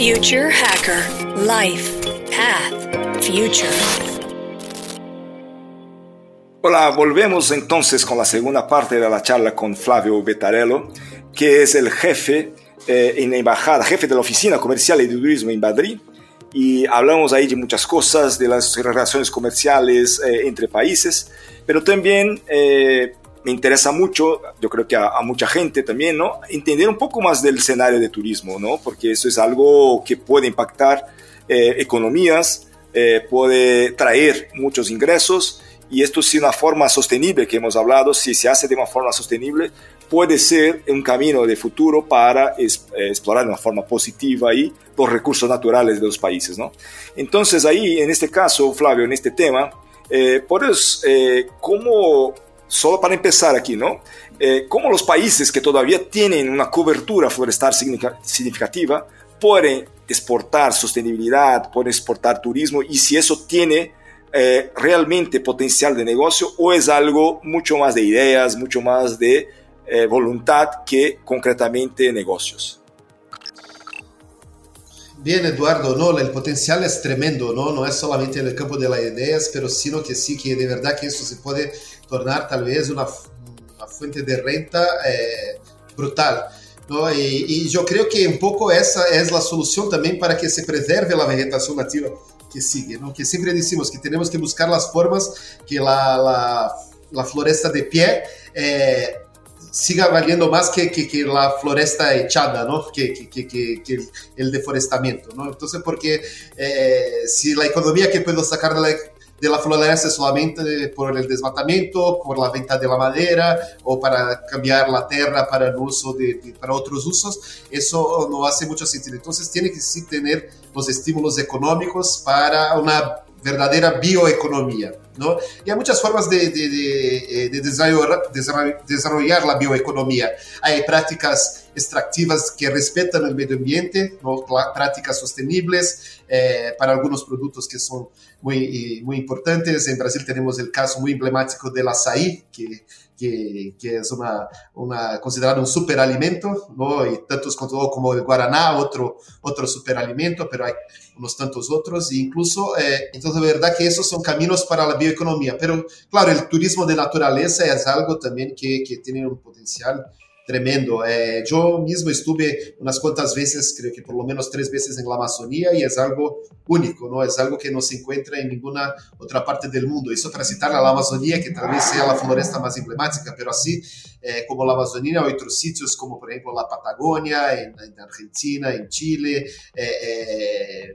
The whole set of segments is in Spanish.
Future Hacker Life Path Future. Hola, volvemos entonces con la segunda parte de la charla con Flavio Betarello, que es el jefe eh, en la embajada, jefe de la oficina comercial y de turismo en Madrid. Y hablamos ahí de muchas cosas, de las relaciones comerciales eh, entre países, pero también eh, me interesa mucho, yo creo que a, mucha gente también, ¿no? Entender un poco más del escenario de turismo, ¿no? Porque eso es algo que puede impactar eh, economías, eh, puede traer muchos ingresos y esto si una forma sostenible que hemos hablado, si se hace de una forma sostenible, puede ser un camino de futuro para eh, explorar de una forma positiva ahí los recursos naturales de los países, ¿no? Entonces ahí, en este caso, Flavio, en este tema, eh, ¿puedes, cómo solo para empezar aquí, ¿no? Eh, cómo los países que todavía tienen una cobertura forestal significativa pueden exportar sostenibilidad, pueden exportar turismo y si eso tiene eh, realmente potencial de negocio o es algo mucho más de ideas, mucho más de eh, voluntad que concretamente negocios. Bien, Eduardo, no, el potencial es tremendo, ¿no? No es solamente en el campo de las ideas, pero sino que sí, que de verdad que eso se puede tornar tal vez una, una fuente de renta eh, brutal. ¿no? Y, y, yo creo que un poco esa es la solución también para que se preserve la vegetación nativa que sigue, ¿no? Que siempre decimos que tenemos que buscar las formas que la, la, la floresta de pie eh, siga valiendo más que, que, que, la floresta echada, ¿no? Que, que el deforestamiento, ¿no? Entonces, porque eh, si la economía que puedo sacar de la, de la floresta es solamente por el desmatamiento, por la venta de la madera o para cambiar la tierra para el uso de, de, para otros usos, eso no hace mucho sentido. Entonces, tiene que sí tener los estímulos económicos para una verdadera bioeconomía. ¿no? Y hay muchas formas de, de, de, de desarrollar, desarrollar, la bioeconomía. Hay prácticas extractivas que respetan el medio ambiente, ¿no? prácticas sostenibles eh, para algunos productos que son muy, muy importantes. En Brasil tenemos el caso muy emblemático del açaí, que que, que, es una, una, considerado un superalimento, ¿no? y tantos como el guaraná, otro, otro superalimento, pero hay unos tantos otros, e incluso, eh, entonces, de verdad que esos son caminos para la bioeconomía, pero claro, el turismo de naturaleza es algo también que, que tiene un potencial tremendo. É, Eu mesmo estive umas quantas vezes, creio que por lo menos três vezes em La Amazônia e é algo único, não? É algo que não se encontra em nenhuma outra parte do mundo. Isso para citar a Amazônia, que talvez seja a floresta mais emblemática, mas assim eh, como a Amazônia, outros sitios como, por exemplo, a Patagonia, em, Argentina, em Chile, eh, eh,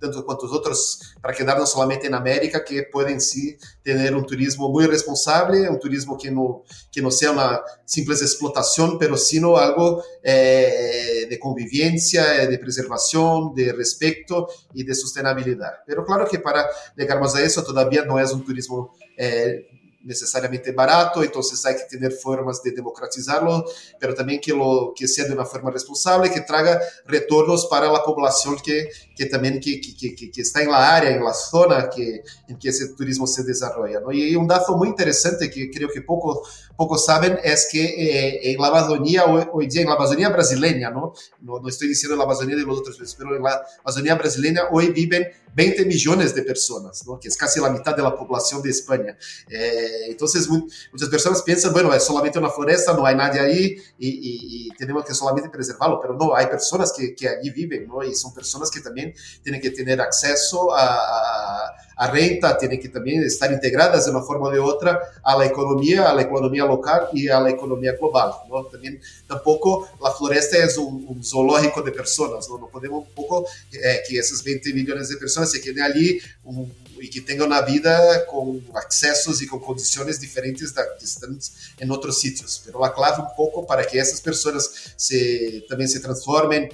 tanto quanto os outros para quedar não somente na América, que podem sim ter um turismo muito responsável, um turismo que não que não seja uma simples explotação, mas sim algo eh, eh, de convivência, eh, de preservação, de respeito e de sustentabilidade. Mas claro que para chegarmos a isso, ainda não é um turismo eh, necesariamente barato, entonces hay que tener formas de democratizarlo, pero también que, lo, que sea de una forma responsable, que traiga retornos para la población que, que también que, que, que, está en la área, en la zona que, en que ese turismo se desarrolla. ¿no? Y un dato muy interesante que creo que poco, poco saben es que eh, en la Amazonía, hoy, hoy, día en la Amazonía brasileña, ¿no? No, no estoy diciendo la Amazonía de los otros países, pero en la Amazonía brasileña hoy viven 20 millones de personas, ¿no? que es casi la mitad de la población de España. Eh, entonces, muchas personas piensan, bueno, es solamente una floresta, no hay nadie ahí y, y, y tenemos que solamente preservarlo, pero no, hay personas que, que allí viven, ¿no? y son personas que también tienen que tener acceso a, a, a renta, tienen que también estar integradas de una forma o de otra a la economía, a la economía local y a la economía global. ¿no? También tampoco la floresta es un, un zoológico de personas, ¿no? no podemos un poco eh, que esas 20 millones de personas circunstancia que de ali um, que tenham na vida com acessos e com condições diferentes de que estão em outros sitios. Pero la clave pouco para que essas pessoas se, se transformem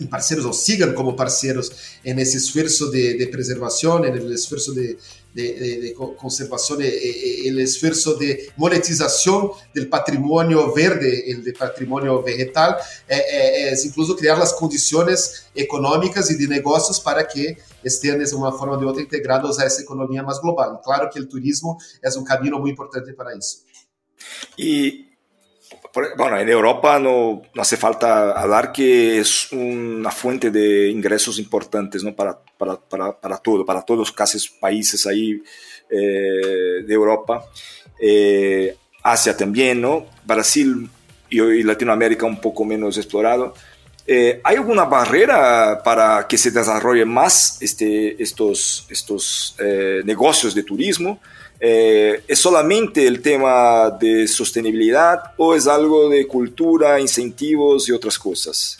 em parceiros ou sigam como parceiros nesse esforço de, de preservação, no esforço de, de, de conservação, no esforço de monetização do patrimônio verde, do patrimônio vegetal, é, é, é, incluso criar as condições econômicas e de negócios para que estén de una forma o de otra integrados a esa economía más global. Claro que el turismo es un camino muy importante para eso. Y bueno, en Europa no, no, hace falta hablar que es una fuente de ingresos importantes ¿no? para, para, para, para todo, para todos casi países ahí eh, de Europa. Eh, Asia también, ¿no? Brasil y, y, Latinoamérica un poco menos explorado. Eh, ¿Hay alguna barrera para que se desarrolle más este, estos, estos eh, negocios de turismo? Eh, ¿Es solamente el tema de sostenibilidad o es algo de cultura, incentivos y otras cosas?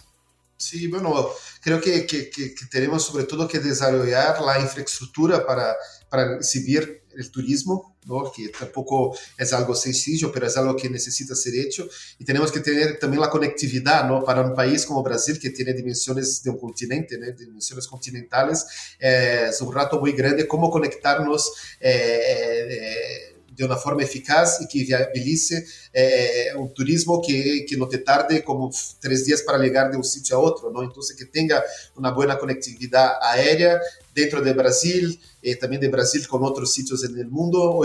Sí, bueno, creo que, que, que tenemos sobre todo que desarrollar la infraestructura para, para recibir el turismo, ¿no? que tampoco es algo sencillo, pero es algo que necesita ser hecho. Y tenemos que tener también la conectividad ¿no? para un país como Brasil, que tiene dimensiones de un continente, ¿no? dimensiones continentales. Eh, es un rato muy grande cómo conectarnos. Eh, eh, de una forma eficaz y que viabilice eh, un turismo que, que, no te tarde como tres días para llegar de un sitio a otro, ¿no? Entonces que tenga una buena conectividad aérea dentro de Brasil, eh, también de Brasil con otros sitios en el mundo.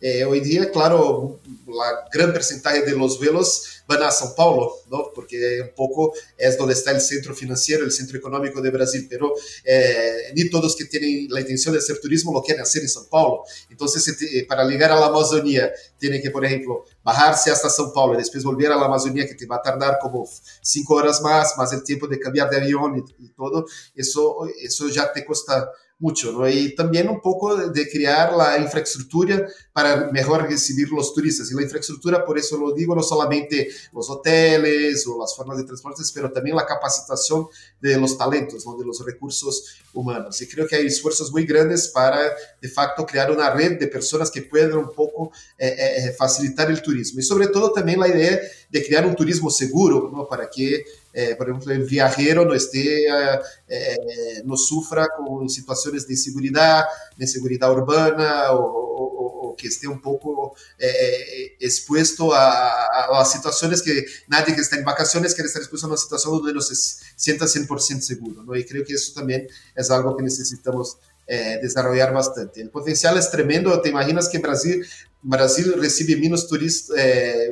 Eh, hoy día, claro, la gran porcentaje de los vuelos van a São Paulo, ¿no? porque un poco es donde está el centro financiero, el centro económico de Brasil, pero eh, ni todos que tienen la intención de hacer turismo lo quieren hacer en São Paulo. Entonces, para llegar a la Amazonía, tiene que, por ejemplo, bajarse hasta São Paulo y después volver a la Amazonía, que te va a tardar como cinco horas más, más el tiempo de cambiar de avión y, y todo, eso, eso ya te cuesta mucho. Y también un poco de crear la infraestructura para mejor recibir los turistas. Y la infraestructura, por eso lo digo, no solamente los hoteles o las formas de transporte, pero también la capacitación de los talentos, ¿no? de los recursos humanos. Y creo que hay esfuerzos muy grandes para, de facto, crear una red de personas que puedan un poco eh, eh, facilitar el turismo. Y sobre todo también la idea de crear un turismo seguro, ¿no? Para que eh, por ejemplo, el viajero no esté, eh, eh, no sufra con situaciones de inseguridad, de inseguridad urbana o, o, o que esté un poco eh, expuesto a, a, las situaciones que nadie que está en vacaciones quiere estar expuesto a una situación donde no se sienta 100% seguro. ¿no? Y creo que eso también es algo que necesitamos eh, desarrollar bastante. El potencial es tremendo. Te imaginas que Brasil Brasil recebe menos turistas, é,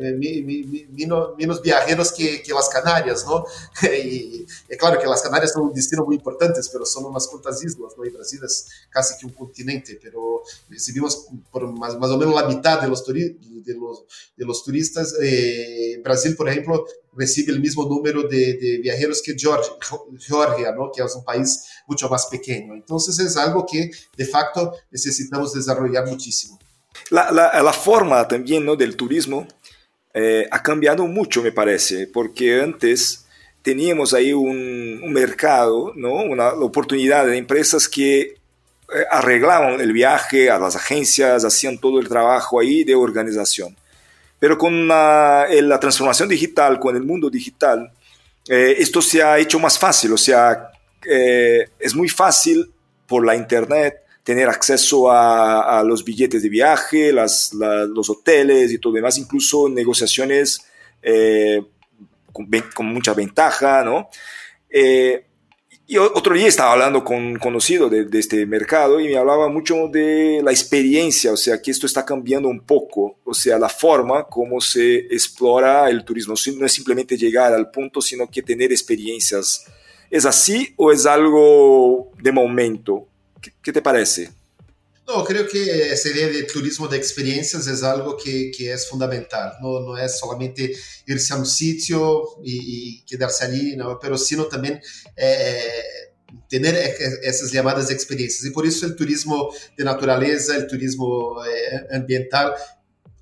menos viajeros que, que as Canárias, não? E é claro que as Canárias são um destino muito importante, mas são umas quantas islas, não? E Brasil é quase que um continente, mas recebemos por mais, mais ou menos a metade dos turi de los, de los turistas. Eh, Brasil, por exemplo, recebe o mesmo número de, de viajeros que Georgia, que é um país muito mais pequeno. Então, é algo que, de facto, necessitamos desenvolver muitíssimo. La, la, forma también ¿no? del turismo eh, ha cambiado mucho, me parece, porque antes teníamos ahí un, mercado, ¿no? una oportunidad de empresas que eh, arreglaban el viaje a las agencias, hacían todo el trabajo ahí de organización. Pero con la, la transformación digital, con el mundo digital, eh, esto se ha hecho más fácil, o sea, eh, es muy fácil por la internet tener acceso a, a los billetes de viaje, las, la, los hoteles y todo demás, incluso negociaciones eh, con, con, mucha ventaja, ¿no? Eh, y otro día estaba hablando con un conocido de, de, este mercado y me hablaba mucho de la experiencia, o sea, que esto está cambiando un poco, o sea, la forma como se explora el turismo. No es simplemente llegar al punto, sino que tener experiencias. ¿Es así o es algo de momento? ¿Qué, qué te parece? No, creo que esa idea de turismo de experiencias es algo que, que es fundamental. No, no es solamente irse a un sitio y, y quedarse allí, no, pero sino también eh, tener essas llamadas experiencias. E por isso o turismo de natureza, o turismo eh, ambiental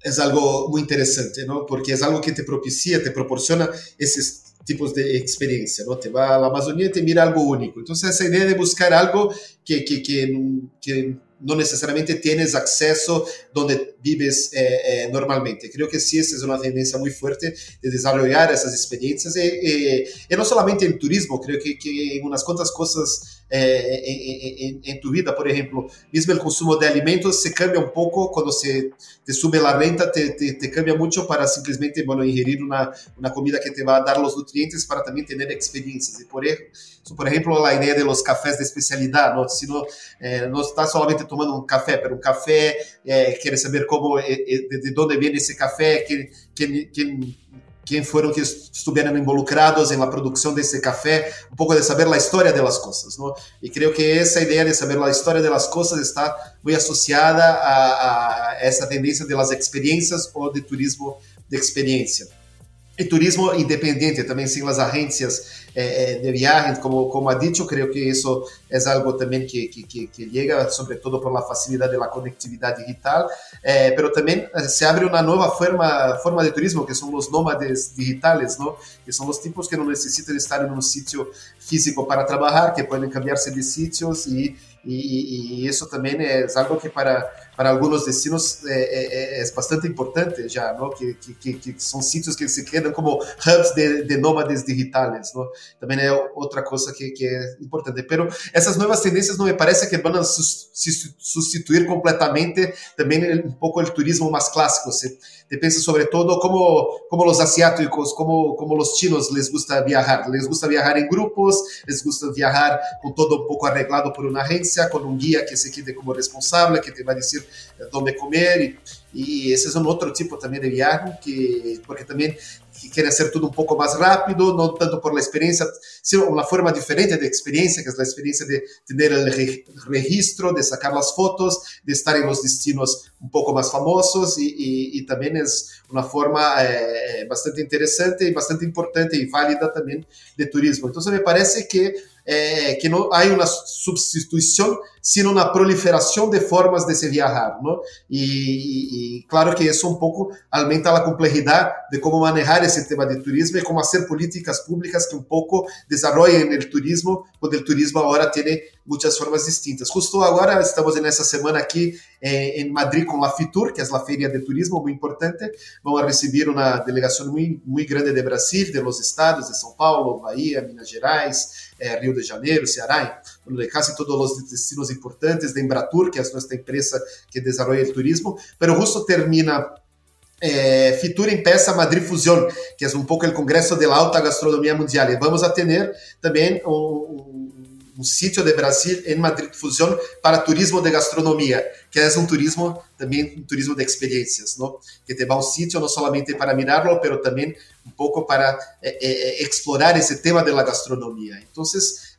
é algo muito interessante, não? Porque é algo que te propicia, te proporciona esses tipos de experiencia, ¿no? Te va a la Amazonía y te mira algo único. Entonces, esa idea de buscar algo que, que, que, que no necesariamente tienes acceso donde vives eh, eh, normalmente. Creo que sí, esa es una tendencia muy fuerte de desarrollar esas experiencias. Y, y no solamente en turismo, creo que, que en unas cuantas cosas eh, en, tu vida, por ejemplo, mismo el consumo de alimentos se cambia un poco cuando se te sube la renta, te, te, te cambia mucho para simplemente bueno, ingerir una, comida que te va a dar los nutrientes para también tener experiencias. Y por, eso, por ejemplo, la idea de los cafés de especialidad, ¿no? Sino, eh, no tomando un café, pero un café, eh, quiere saber cómo, eh, eh, de, de, dónde viene ese café, quién, quién quem foram que estiveram involucrados em a produção desse café, um pouco de saber a história das coisas, não? E creio que essa ideia de saber a história das coisas está muito associada a, a essa tendência delas experiências ou de turismo de experiência. E turismo independente, também sem as agências eh, de viajes, como, como ha dicho, creo que eso es algo también que, que, que llega, sobre todo por la facilidad de la digital, eh, pero también eh, se abre una nueva forma, forma de turismo, que son los nómades digitales, ¿no? que son los tipos que no necesitan estar en un sitio físico para trabajar, que pueden cambiarse de sitios y, y eso también es algo que para, para algunos destinos é, é, bastante importante já, não? Que, que, que, são sítios que se quedam como hubs de, de nômades digitais, não? também é outra coisa que, que, é importante. Pero essas novas tendências não me parece que vão substituir completamente também um pouco o turismo mais clássico. Você pensa sobretudo como, como os asiáticos, como, como os chinos les gusta viajar. Les gusta viajar em grupos, les gusta viajar com todo um pouco arreglado por uma agência, com um guia que se quede como responsável, que te vai dizer eh, decir dónde comer. E y ese es un tipo também de viagem que, porque também que quer hacer tudo um pouco mais rápido, não tanto por la experiência, sino uma forma diferente de experiência, que é a experiência de ter o registro, de sacar as fotos, de estar em los destinos um pouco mais famosos e, e, e também é uma forma eh, bastante interessante e bastante importante e válida também de turismo. Então, me parece que é, que não há uma substituição, sino na proliferação de formas de se viajar, E claro que isso um pouco aumenta a complexidade de como manejar esse tema de turismo e como fazer políticas públicas que um pouco desarrollen o turismo, porque o turismo agora tem muitas formas distintas. Justo agora estamos nessa semana aqui eh, Madrid com a FITUR, que é a feria de turismo muito importante. Vamos receber uma delegação muito grande de Brasil, de los estados, de São Paulo, Bahia, Minas Gerais, eh, Rio de Janeiro, Ceará, de quase todos os destinos importantes de Embratur, que é a nossa empresa que desenvolve o turismo. Pero justo termina eh, Fitur empieza Madrid Fusión, que é um pouco o congresso de alta gastronomia mundial. E vamos a também um, um sítio de Brasil em Madrid fusion para turismo de gastronomia que é um turismo também um turismo de experiências não Que te vai a un sitio no solamente para mirarlo, mas também um pouco para eh, eh, explorar esse tema de gastronomia. Então,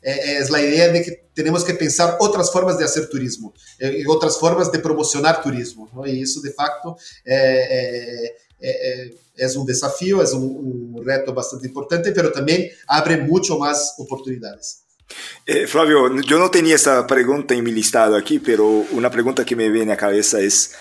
eh, eh, é eh, ideia de que temos que pensar outras formas de fazer turismo y eh, outras formas de promocionar turismo, ¿no? isso, de facto é, é, é, é um desafio, é um reto bastante importante, mas também abre muito mais oportunidades. Eh, Flavio, yo no tenía esa pregunta en mi listado aquí, pero una pregunta que me viene a cabeza es,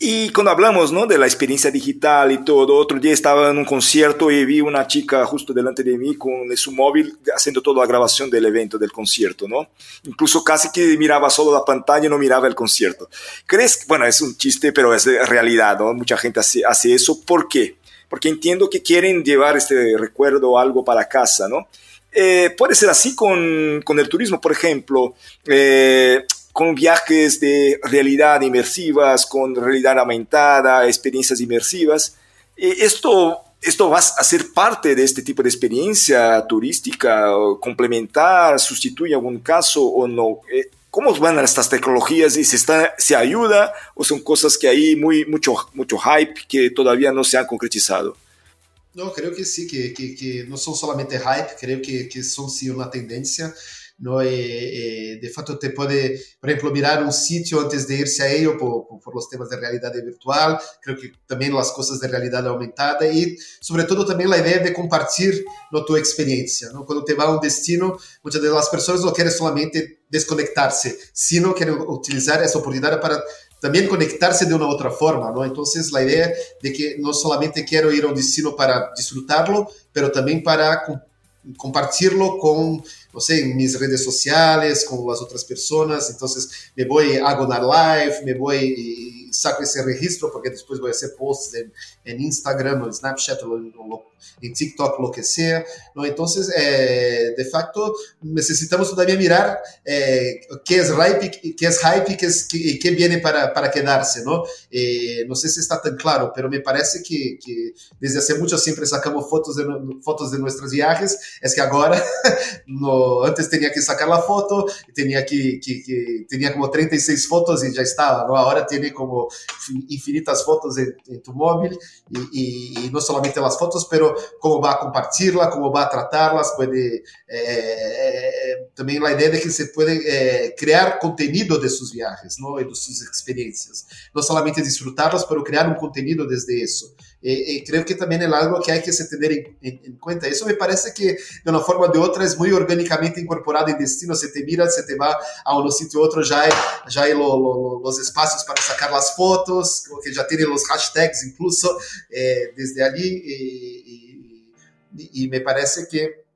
y cuando hablamos ¿no? de la experiencia digital y todo, otro día estaba en un concierto y vi una chica justo delante de mí con su móvil haciendo toda la grabación del evento, del concierto, ¿no? Incluso casi que miraba solo la pantalla y no miraba el concierto. ¿Crees? Bueno, es un chiste, pero es realidad, ¿no? Mucha gente hace, hace eso. ¿Por qué? Porque entiendo que quieren llevar este recuerdo o algo para casa, ¿no? Eh, puede ser así con, con, el turismo, por ejemplo, eh, con viajes de realidad inmersivas, con realidad aumentada, experiencias inmersivas. Eh, esto, esto va a ser parte de este tipo de experiencia turística, complementar, sustituye algún caso o no. Eh, ¿Cómo van estas tecnologías y se, está, se ayuda o son cosas que hay muy, mucho, mucho hype que todavía no se han concretizado? Não, creio que sim, que, que, que não são somente hype, creio que, que são sim uma tendência. ¿no? Eh, é, eh, é, de fato, te puede, por ejemplo, mirar un sitio antes de irse a ello por, por, por, los temas de realidad virtual, creo que también las cosas de realidad aumentada y sobre todo también la idea de compartir ¿no? tu experiencia. ¿no? Cuando te va a un destino, muchas de las personas no quieren solamente desconectarse, sino quieren utilizar esa oportunidad para también conectarse de una otra forma, ¿no? Entonces la idea de que no solamente quiero ir a un destino para disfrutarlo, pero también para compartirlo con, no sé, mis redes sociales, con las otras personas. Entonces me voy, hago una live, me voy saco ese registro porque después voy a hacer posts en, en Instagram o Snapchat en TikTok, lo que sea. Entonces, eh, de facto, necesitamos todavía mirar eh, qué es hype, qué es hype qué es, qué, qué viene para, para quedarse. ¿no? Eh, sé si está tan claro, pero me parece que, que, desde hace mucho siempre sacamos fotos de, fotos de nuestros viajes. Es que ahora, no, antes tenía que sacar la foto, tenía, que, que, que, tenía como 36 fotos y ya estaba. ¿no? Ahora tiene como infinitas fotos en tu móvil y, y, y no solamente fotos, pero cómo va a compartirla, cómo va a tratarlas, eh, también la idea de que se puede eh, crear contenido de sus viajes, ¿no? Y de sus experiencias. No solamente disfrutarlas, pero crear un contenido desde eso. Eh, creo que también es algo que hay que se tener en, en, en, cuenta. Eso me parece que de una forma o de otra es muy orgánicamente incorporado en destino. Se te mira, se te va a un sitio u otro, ya hay, ya hay lo, lo, los espacios para sacar las fotos, que ya tienen los hashtags incluso desde allí. y, y me parece que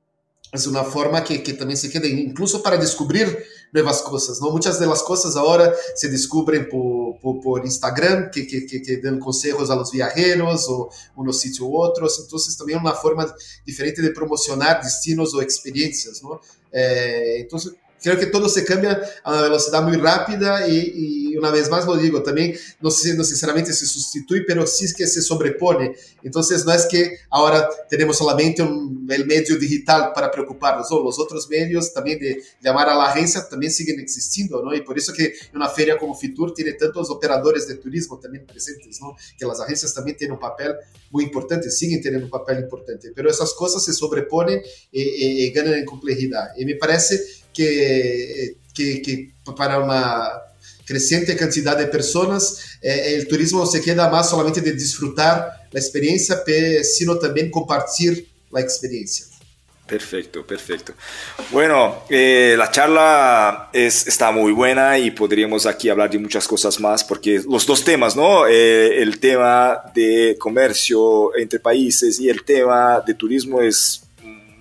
es una forma que, que, también se queda, incluso para descubrir nuevas cosas, ¿no? Muchas de las cosas ahora se descubren por, por, por Instagram, que, que, que, dan consejos a los viajeros o unos sitios u otros, entonces también una forma diferente de promocionar destinos o experiencias, ¿no? Eh, entonces, Creio que todo se cambia a uma velocidade muito rápida e, uma vez mais lo digo, também não necessariamente sinceramente se substitui, pero sí que se sobrepone. Então, não é que agora temos somente o meio digital para preocuparnos, ou os outros meios também de chamar a agência também siguen existindo, não? E por isso que uma feira como Fitur tem tantos operadores de turismo também presentes. Que as agências também têm um papel muito importante, siguen tendo um papel importante, pero essas coisas se sobrepõem e, eh, eh, eh, ganham em complexidade. E me parece que, que, que para una creciente cantidad de personas, eh, el turismo se queda más solamente de disfrutar la experiencia, sino también compartir la experiencia. Perfecto, perfecto. Bueno, eh, la charla es, está muy buena y podríamos aquí hablar de muchas cosas más porque los dos temas, ¿no? Eh, el tema de comercio entre países y el tema de turismo es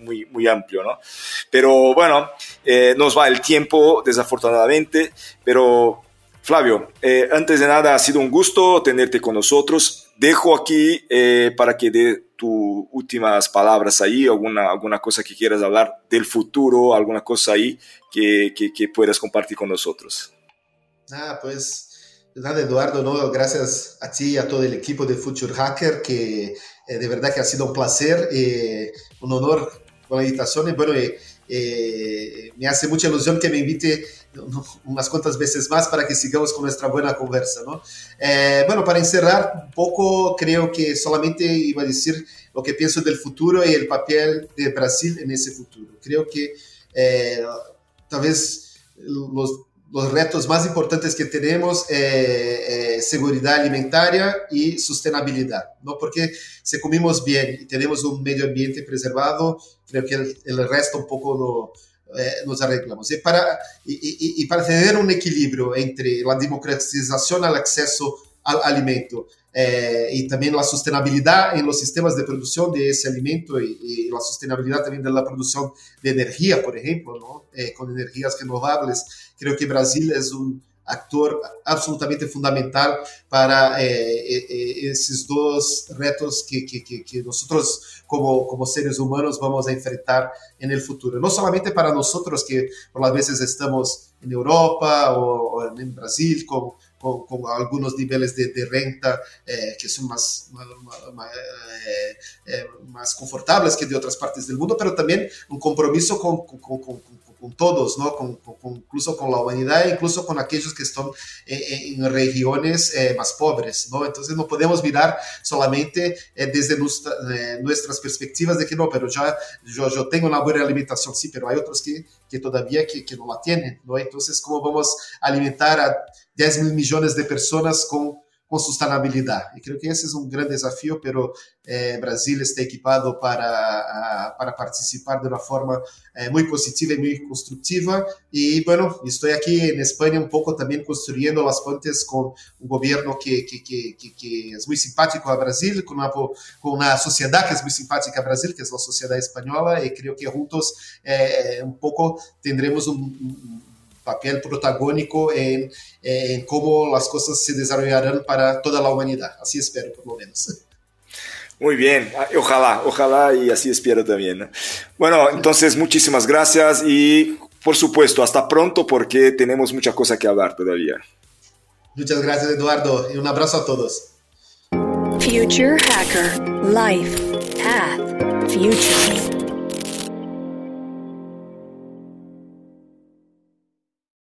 muy, muy amplio, ¿no? Pero bueno, eh, nos va el tiempo, desafortunadamente, pero Flavio, eh, antes de nada, ha sido un gusto tenerte con nosotros. Dejo aquí eh, para que dé tus últimas palabras ahí, alguna, alguna cosa que quieras hablar del futuro, alguna cosa ahí que, que, puedas compartir con nosotros. Ah, pues nada, Eduardo, ¿no? gracias a ti y a todo el equipo de Future Hacker, que de verdad que ha sido un placer, eh, un honor con la invitación. Y bueno, eh, eh, me hace mucha ilusión que me invite unas cuantas veces más para que sigamos con nuestra buena conversa. ¿no? Eh, bueno, para encerrar un poco, creo que solamente iba a decir lo que pienso del futuro y el papel de Brasil en ese futuro. Creo que eh, tal vez los los retos más importantes que tenemos eh, eh, seguridad alimentaria y sostenibilidad, ¿no? Porque si comimos bien y tenemos un medio ambiente preservado, creo que el, el resto un poco lo, eh, nos arreglamos. Y para, y, y, y para tener un equilibrio entre la democratización al acceso al alimento eh, y también la sostenibilidad en los sistemas de producción de ese alimento y, y la sostenibilidad también de la producción de energía, por ejemplo, ¿no? eh, con energías renovables. Creo que Brasil es un actor absolutamente fundamental para eh, eh, esos dos retos que, que, que, nosotros como, como seres humanos vamos a enfrentar en el futuro. No solamente para nosotros que por las veces estamos en Europa o, o en Brasil, como con, algunos niveles de, renta eh, que son más, eh, eh, más, confortables que de otras partes del mundo, pero también un compromiso con todos, ¿no? incluso con la humanidad, incluso con aquellos que están en regiones eh, más pobres. ¿no? Entonces no podemos mirar solamente eh, desde nuestra, nuestras perspectivas de que no, pero ya yo, tengo una buena alimentación, sí, pero hay otros que, que todavía que no la tienen. ¿no? Entonces, ¿cómo vamos a alimentar a 10 mil millones de personas con, com sustentabilidade. E creio que esse é um grande desafio, pero eh, Brasil está equipado para, para participar de uma forma eh, muito positiva e muito construtiva. E, bueno, estou aqui na Espanha um pouco também construindo as pontes com um governo que, que, que, que, que é muito simpático ao Brasil, com uma, com uma sociedade que é muito simpática ao Brasil, que é a sociedade espanhola, e creio que juntos eh, um pouco teremos um, um papel protagónico en, en cómo las cosas se desarrollarán para toda la humanidad. Así espero, por lo menos. Muy bien, ojalá, ojalá y así espero también. Bueno, entonces muchísimas gracias y por supuesto, hasta pronto porque tenemos mucha cosa que hablar todavía. Muchas gracias Eduardo y un abrazo a todos. Future Hacker Life Path Future.